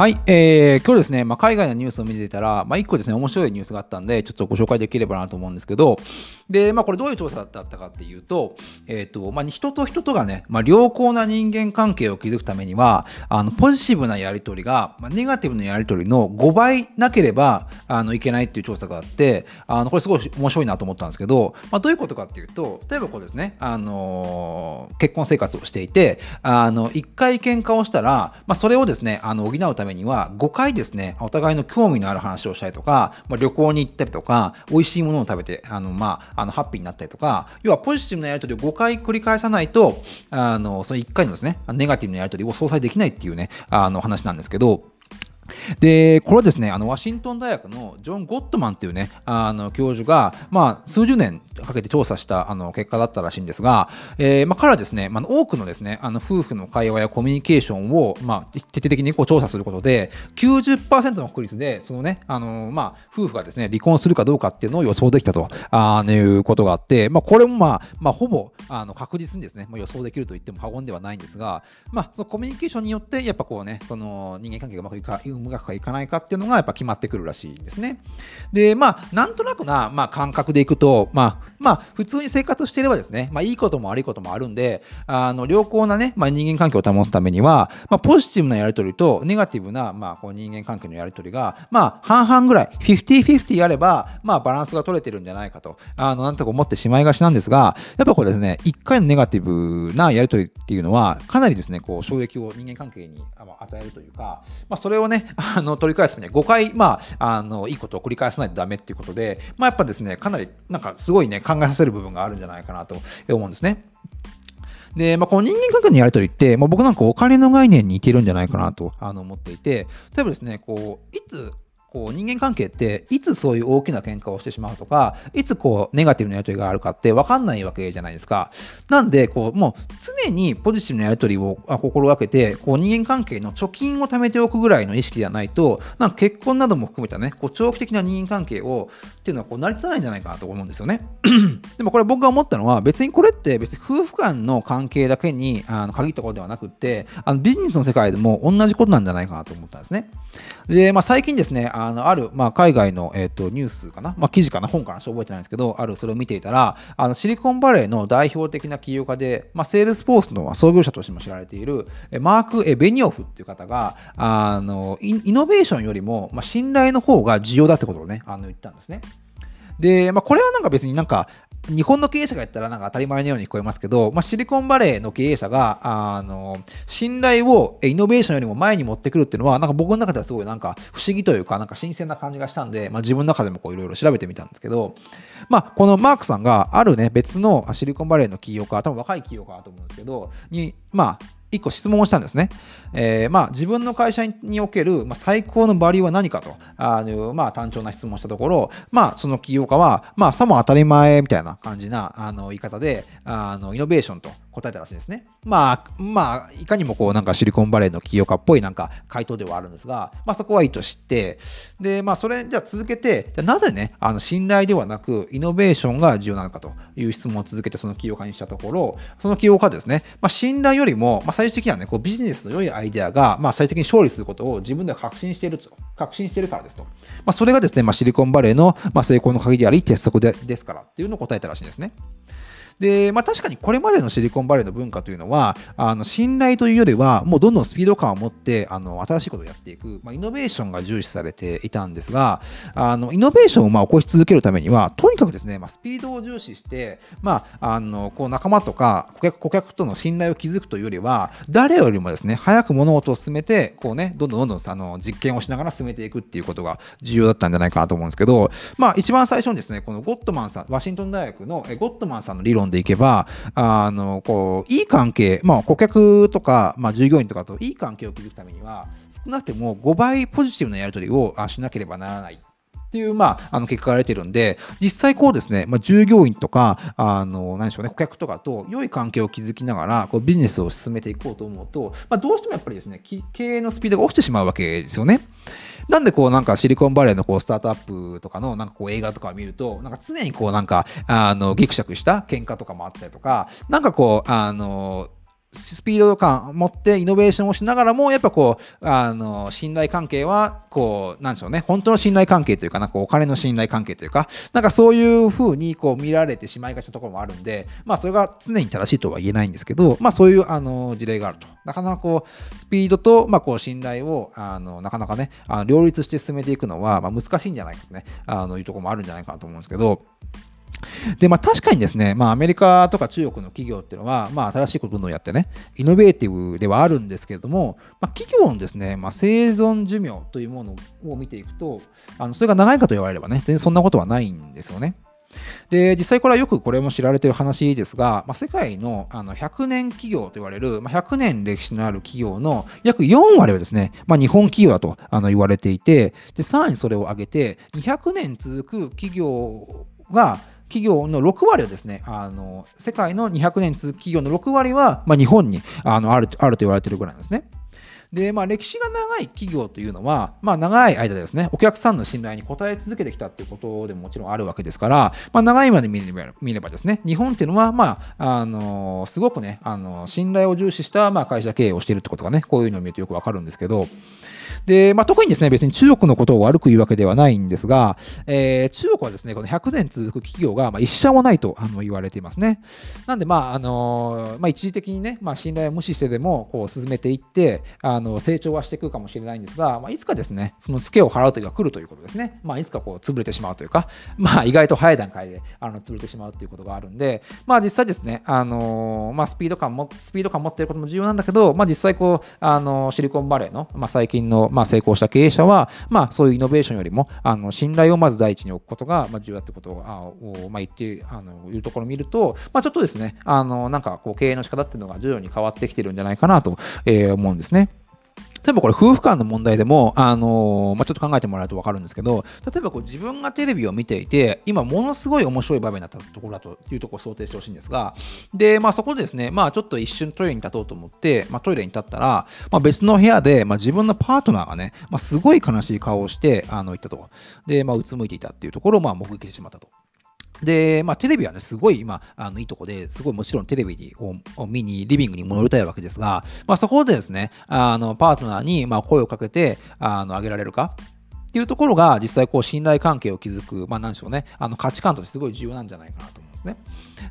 はい、えー、今日ですね、まあ、海外のニュースを見てたら、まあ、1個ですね、面白いニュースがあったんで、ちょっとご紹介できればなと思うんですけど、で、まあ、これどういう調査だったかっていうと、えっ、ー、と、まあ、人と人とがね、まあ、良好な人間関係を築くためには、あの、ポジティブなやり取りが、まあ、ネガティブなやり取りの5倍なければ、あの、いけないっていう調査があって、あの、これすごい面白いなと思ったんですけど、まあ、どういうことかっていうと、例えばこうですね、あのー、結婚生活をしていて、あの、1回喧嘩をしたら、まあ、それをですね、あの、補うためには、5回ですね、お互いの興味のある話をしたりとか、まあ、旅行に行ったりとか、美味しいものを食べて、あの、まあ、あの、ハッピーになったりとか、要はポジティブなやり取りを5回繰り返さないと、あの、その1回のですね、ネガティブなやり取りを相殺できないっていうね、あの話なんですけど、で、これはですね、あのワシントン大学のジョン・ゴットマンっていうね、あの教授が、まあ、数十年かけて調査したあの結果だったらしいんですが、えーまあ、彼はですね、まあ、多くのですね、あの夫婦の会話やコミュニケーションを、まあ、徹底的にこう調査することで、90%の確率で、そのね、あのまあ、夫婦がですね、離婚するかどうかっていうのを予想できたとあいうことがあって、まあ、これもまあ、まあ、ほぼあの確実にですね、まあ、予想できると言っても過言ではないんですが、まあ、そのコミュニケーションによって、やっぱこうね、その人間関係がうまくいかうまくいかないかっていうのがやっぱ決まってくるらしいんですね。で、まあ、なんとなくな、まあ、感覚でいくと、まあ、まあ、普通に生活していればですね、まあ、いいことも悪いこともあるんで、あの良好なね、まあ、人間関係を保つためには、まあ、ポジティブなやり取りとネガティブな、まあ、こう人間関係のやり取りが、まあ、半々ぐらい、50-50あれば、まあ、バランスが取れてるんじゃないかと、あのなんとか思ってしまいがちなんですが、やっぱこれですね、1回のネガティブなやり取りっていうのは、かなりですね、こう衝撃を人間関係に与えるというか、まあ、それをね、あの取り返すためには5回、まあ、あのいいことを繰り返さないとダメっていうことで、まあ、やっぱですね、かなりなんかすごいね、考えさせる部分があるんじゃないかなと思うんですね。で、まあ、この人間関係のやり取りって、まあ、僕なんかお金の概念にいけるんじゃないかなとあの思っていて、例えばですね、こう、いつこう人間関係っていつそういう大きな喧嘩をしてしまうとかいつこうネガティブなやり取りがあるかって分かんないわけじゃないですか。なんでこうもう常にポジティブなやり取りを心がけてこう人間関係の貯金を貯めておくぐらいの意識ではないとなんか結婚なども含めたねこう長期的な人間関係をっていうのはこう成り立たないんじゃないかなと思うんですよね。でもこれ僕が思ったのは別にこれって別に夫婦間の関係だけにあの限ったことではなくてあのビジネスの世界でも同じことなんじゃないかなと思ったんですね。で、まあ、最近ですねあのある、まあ、海外の、えーと、ニュースかな、まあ、記事かな、本かな、覚えてないんですけど、あるそれを見ていたら、あのシリコンバレーの代表的な企業家で、まあ、セールスフォースの創業者としても知られている、マーク・エベニオフっていう方が、あのイノベーションよりも、まあ、信頼の方が重要だってことをね、あの言ったんですね。で、まあ、これはなんか別になんか、日本の経営者がやったらなんか当たり前のように聞こえますけど、まあ、シリコンバレーの経営者が、あの、信頼をイノベーションよりも前に持ってくるっていうのは、なんか僕の中ではすごいなんか不思議というか、なんか新鮮な感じがしたんで、まあ、自分の中でもこういろいろ調べてみたんですけど、まあ、このマークさんがあるね、別のシリコンバレーの企業家、多分若い企業家だと思うんですけど、に、まあ、1個質問をしたんですね。えー、まあ、自分の会社における、まあ、最高のバリューは何かとあの、まあ、単調な質問したところ、まあ、その起業家は、まあ、さも当たり前みたいな感じなあの言い方であのイノベーションと答えたらしいですね。まあ、まあ、いかにもこう、なんかシリコンバレーの起業家っぽいなんか回答ではあるんですが、まあそこはいいとして、で、まあそれ、じゃあ続けて、じゃなぜね、あの信頼ではなく、イノベーションが重要なのかという質問を続けてその起業家にしたところ、その起業家ですね、まあ信頼よりも、まあ最終的にはね、こうビジネスの良いアイデアが、まあ最適に勝利することを自分では確信していると、確信しているからですと。まあそれがですね、まあシリコンバレーの、ま、成功の鍵であり、鉄則でですからっていうのを答えたらしいんですね。で、まあ、確かにこれまでのシリコンバレーの文化というのは、あの信頼というよりは、もうどんどんスピード感を持ってあの新しいことをやっていく、まあ、イノベーションが重視されていたんですが、あのイノベーションをまあ起こし続けるためには、とにかくですね、まあ、スピードを重視して、まあ、あのこう仲間とか顧客顧客との信頼を築くというよりは、誰よりもですね、早く物事を進めて、こうね、どんどんどんどんあの実験をしながら進めていくっていうことが重要だったんじゃないかなと思うんですけど、まあ、一番最初にですね、このゴットマンさん、ワシントン大学のゴットマンさんの理論でいけば、あのこういい関係、まあ、顧客とか、まあ、従業員とかといい関係を築くためには少なくても5倍ポジティブなやり取りをしなければならないっていう、まあ、あの結果が出てるんで、実際こうですね、まあ、従業員とか、あの、何でしょうね、顧客とかと良い関係を築きながら、こうビジネスを進めていこうと思うと、まあ、どうしてもやっぱりですね、経営のスピードが落ちてしまうわけですよね。なんでこうなんかシリコンバレーのこうスタートアップとかのなんかこう映画とかを見ると、なんか常にこうなんか、あの、ギクシャクした喧嘩とかもあったりとか、なんかこう、あの、スピード感を持ってイノベーションをしながらも、やっぱこう、あの、信頼関係は、こう、なんでしょうね、本当の信頼関係というかな、こうお金の信頼関係というか、なんかそういうふうにこう見られてしまいがちなところもあるんで、まあそれが常に正しいとは言えないんですけど、まあそういうあの事例があると。なかなかこう、スピードと、まあこう信頼を、あの、なかなかね、あの両立して進めていくのは、まあ難しいんじゃないかとね、あのいうところもあるんじゃないかなと思うんですけど、で、まあ確かにですね、まあアメリカとか中国の企業っていうのは、まあ新しいことをやってね、イノベーティブではあるんですけれども、まあ、企業のですね、まあ、生存寿命というものを見ていくと、あのそれが長いかと言われればね、全然そんなことはないんですよね。で実際これはよくこれも知られている話ですが、まあ、世界のあの100年企業と言われる、まあ、100年歴史のある企業の約4割はですね、まあ、日本企業だとあの言われていてさらにそれを上げて200年続く企業が企業の6割はですね、あの世界の200年続く企業の6割は、まあ、日本にあのあるあると言われているぐらいなんですね。で、まあ、歴史が長い企業というのは、まあ、長い間ですね、お客さんの信頼に応え続けてきたっていうことでももちろんあるわけですから、まあ、長いまで見れば見ればですね、日本っていうのは、まあ、あのすごくね、あの信頼を重視した、まあ、会社経営をしているってことがね、こういうのを見るとよくわかるんですけど、で、まあ、特にですね、別に中国のことを悪く言うわけではないんですが、えー、中国はですね、この100年続く企業が、まあ、一社もないとあの言われていますね。なんで、まあ、あのまあ、一時的にね、まあ、信頼を無視してでも、こう、進めていって、あの、成長はしていくかもしれないんですが、まあ、いつかですね、そのツケを払う時が来るということですね。まあ、いつかこう、潰れてしまうというか、まあ、意外と早い段階で、あの、潰れてしまうということがあるんで、まあ、実際ですね、あのまあ、スピード感も、スピード感持っていることも重要なんだけど、まあ、実際こう、あの、シリコンバレーの、まあ、最近の、まあ、成功した経営者は、まあ、そういうイノベーションよりも、あの信頼をまず第一に置くことが、まあ、重要だってことをあ、まあ、言ってあのいうところを見ると、まあ、ちょっとですね、あのなんかこう経営の仕方っていうのが徐々に変わってきてるんじゃないかなと、えー、思うんですね。例えばこれ夫婦間の問題でも、あのー、まあ、ちょっと考えてもらうと分かるんですけど、例えばこう自分がテレビを見ていて、今ものすごい面白い場面だったところだというところを想定してほしいんですが、で、まあそこでですね、まあちょっと一瞬トイレに立とうと思って、まあトイレに立ったら、まあ別の部屋で、まあ自分のパートナーがね、まあすごい悲しい顔をして、あの、行ったと。で、まあうつむいていたっていうところを、まあ目撃してしまったと。で、まあ、テレビはね、すごい今、あのいいとこですごいもちろんテレビを見に、リビングに戻りたいわけですが、まあ、そこでですね、あのパートナーにまあ声をかけてあのあげられるか。っていうところが実際こう信頼関係を築く、まあなんでしょうね、あの価値観としてすごい重要なんじゃないかなと思ですね。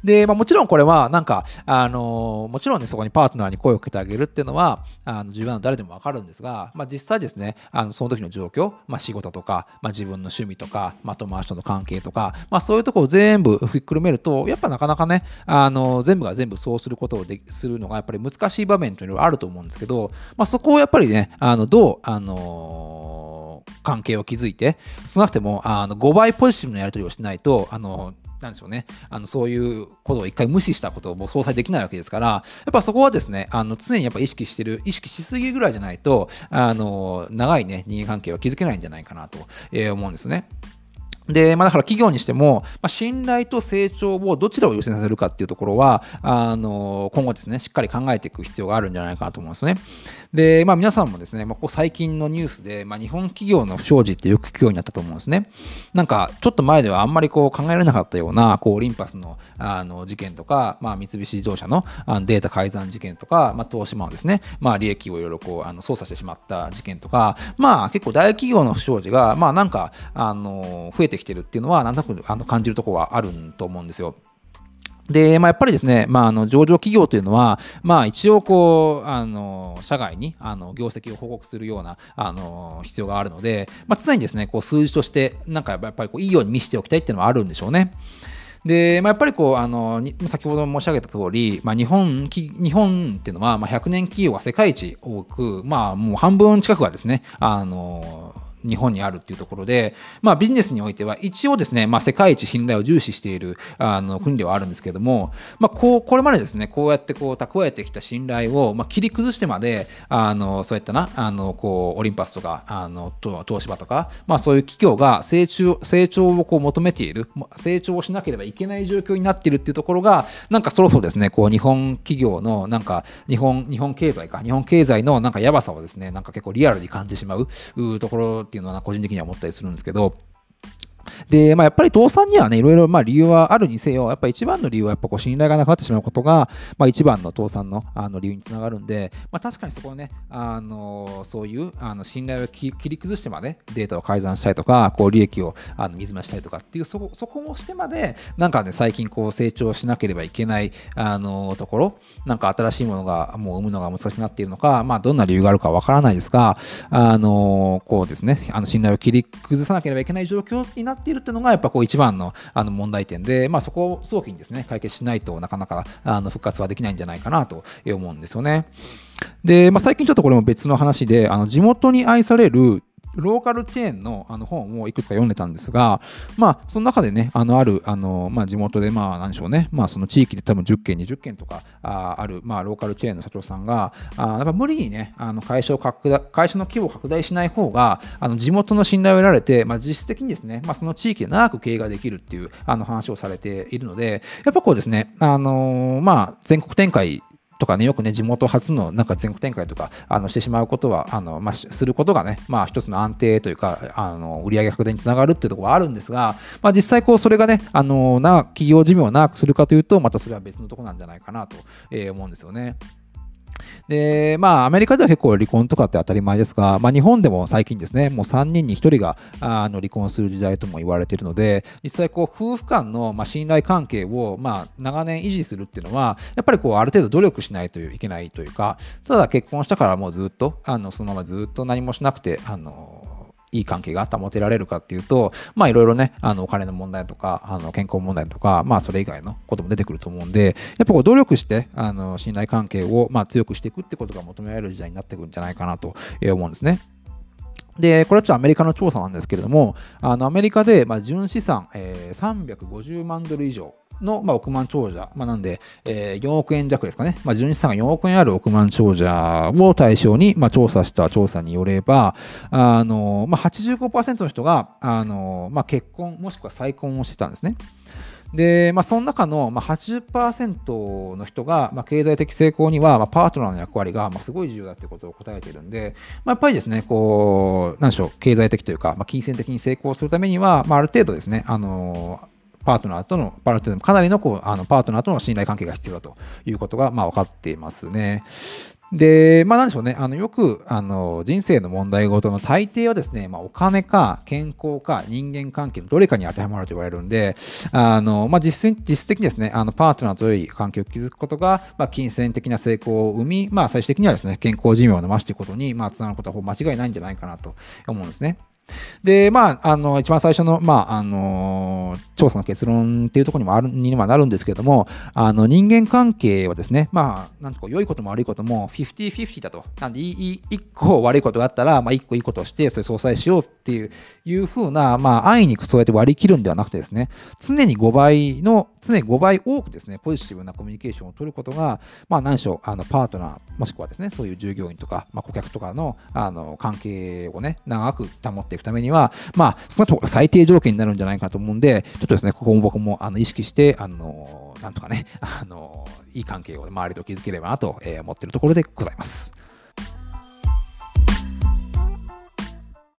で、まあ、もちろんこれは、なんか、あのもちろんね、そこにパートナーに声をかけてあげるっていうのは、あの重要なの誰でもわかるんですが、まあ、実際ですね、あのその時の状況、まあ、仕事とか、まあ、自分の趣味とか、まあ、友達との関係とか、まあ、そういうところを全部ひっくるめると、やっぱなかなかね、あの全部が全部そうすることをでするのが、やっぱり難しい場面というのはあると思うんですけど、まあ、そこをやっぱりね、あのどう、あの関係を築いて、少なくてもあの5倍ポジティブなやり取りをしないと、あのなんでしょうね、あのそういうことを一回無視したことをもう相殺できないわけですから、やっぱそこはですね、あの常にやっぱ意識してる、意識しすぎぐらいじゃないと、あの長いね、人間関係は築けないんじゃないかなと思うんですね。で、まあ、だから企業にしても、まあ、信頼と成長をどちらを優先させるかっていうところは、あの今後ですね、しっかり考えていく必要があるんじゃないかなと思うんですね。で、まあ、皆さんもですね、まあ、ここ最近のニュースで、まあ、日本企業の不祥事ってよく聞くようになったと思うんですね。なんか、ちょっと前ではあんまりこう考えられなかったような、こう、オリンパスのあの事件とか、まあ、三菱自動車のあのデータ改ざん事件とか、まあ、東芝のですね、まあ、利益をいろいろこう、あの操作してしまった事件とか、まあ、結構大企業の不祥事が、まあ、なんか、あの、増えてきてるっていうのは、なんとなくあの感じるところはあると思うんですよ。で、まあ、やっぱりですね、まあ、あの上場企業というのは、まあ、一応こう、あの社外にあの業績を報告するようなあの必要があるので、まあ、常にですね、こう数字として、なんかやっぱりこういいように見せておきたいっていうのはあるんでしょうね。で、まあ、やっぱりこうあの先ほど申し上げた通り、まあ、日本日本っていうのは、まあ、100年企業が世界一多く、まあ、もう半分近くがですね、あの日本にあるっていうところで、まあ、ビジネスにおいては一応ですね、まあ、世界一信頼を重視しているあの国ではあるんですけども、まあ、こうこれまでですねこうやってこう蓄えてきた信頼を、まあ、切り崩してまであのそういったなあのこうオリンパスとかあの東芝とか、まあ、そういう企業が成長成長をこう求めている成長をしなければいけない状況になっているっていうところがなんかそろそろですねこう日本企業のなんか日本日本経済か日本経済のなんかやばさをですねなんか結構リアルに感じてしまうところっていうのは個人的には思ったりするんですけど、で、まあ、やっぱり倒産にはね、いろいろまあ理由はあるにせよ、やっぱ一番の理由はやっぱこう信頼がなくなってしまうことが、まあ、一番の倒産のあの理由につながるんで、まあ、確かにそこをね、あのそういうあの信頼を切り崩してまでデータを改ざんしたりとか、こう利益をあの水増ししたりとかっていう、そこそこもしてまで、なんかね、最近こう成長しなければいけないあのところ、なんか新しいものがもう生むのが難しくなっているのか、まあ、どんな理由があるかわからないですが、あのこうですね、あの信頼を切り崩さなければいけない状況にななっているっていうのが、やっぱこう一番のあの問題点で、まあ、そこを早期にですね、解決しないとなかなかあの復活はできないんじゃないかなと思うんですよね。で、まあ、最近ちょっとこれも別の話で、あの地元に愛されるローカルチェーンのあの本をいくつか読んでたんですが、まあ、その中でね、あのあるあの、まあ、地元で、まあ、なんでしょうね、まあ、その地域で多分10件、20件とかあある、まあ、ローカルチェーンの社長さんが、あやっぱ無理にね、あの会社を拡大会社の規模を拡大しない方が、あの地元の信頼を得られて、まあ、実質的にですね、まあ、その地域で長く経営ができるっていうあの話をされているので、やっぱこうですね、あのまあ、全国展開とかね、よくね、地元初のなんか全国展開とかあのしてしまうことは、あのまあ、することがね、まあ、一つの安定というか、あの売上拡大につながるっていうところはあるんですが、まあ、実際こう、それがね、あのな企業寿命を長くするかというと、またそれは別のところなんじゃないかなと、え、思うんですよね。で、まあ、アメリカでは結構離婚とかって当たり前ですが、まあ、日本でも最近ですね、もう3人に1人があの離婚する時代とも言われているので、実際、こう、夫婦間の、まあ、信頼関係を、まあ、長年維持するっていうのは、やっぱりこう、ある程度努力しないといけないというか、ただ結婚したからもうずっと、あのそのままずっと何もしなくて、あの、いい関係が保てられるかっていうと、まあいろいろね、あのお金の問題とか、あの健康問題とか、まあそれ以外のことも出てくると思うんで、やっぱこう努力して、あの信頼関係をまあ強くしていくってことが求められる時代になってくるんじゃないかなと思うんですね。で、これはちょっとアメリカの調査なんですけれども、あのアメリカで、ま、純資産、えー、350万ドル以上の、まあ、億万長者、まあ、なんで、えー、4億円弱ですかね、まあ、純資産が4億円ある億万長者を対象に、まあ、調査した調査によれば、あのまあ、85%の人があの、まあ、結婚もしくは再婚をしてたんですね。で、まあ、その中の、まあ、80%の人が、まあ、経済的成功には、まあ、パートナーの役割が、まあ、すごい重要だということを答えているんで、まあ、やっぱりですね、こう、なんでしょう、経済的というか、まあ、金銭的に成功するためには、まあ、ある程度ですね、あのパートナーとの、パートナーかなりのこうあのパートナーとの信頼関係が必要だということが、まあ、分かっていますね。で、まあ、なんでしょうね、あのよくあの人生の問題ごとの大抵はですね、まあ、お金か健康か人間関係のどれかに当てはまると言われるんで、あのまあ、実実質的にですね、あのパートナーと良い関係を築くことが、まあ、金銭的な成功を生み、まあ、最終的にはですね、健康寿命を伸ばしていくことに、まあ、つながることは間違いないんじゃないかなと思うんですね。で、まあ、あの、一番最初の、まあ、あの、調査の結論っていうところにもある、にはなるんですけれども、あの、人間関係はですね、まあ、なんとか良いことも悪いことも50-50だと。なんで、一個悪いことがあったら、まあ、一個いいことをして、それ相殺しようっていう、いうふうな、まあ、安易にそうやって割り切るんではなくてですね、常に5倍の、常に5倍多くですね、ポジティブなコミュニケーションを取ることが、まあ、何しょう、あの、パートナー、もしくはですね、そういう従業員とか、まあ、顧客とかの、あの、関係をね、長く保っていくいくためには、まあ、そのところが最低条件になるんじゃないかと思うんで、ちょっとですね、ここも僕もあの意識して、あの、なんとかね、あの、いい関係を周りと築ければなと思っているところでございます。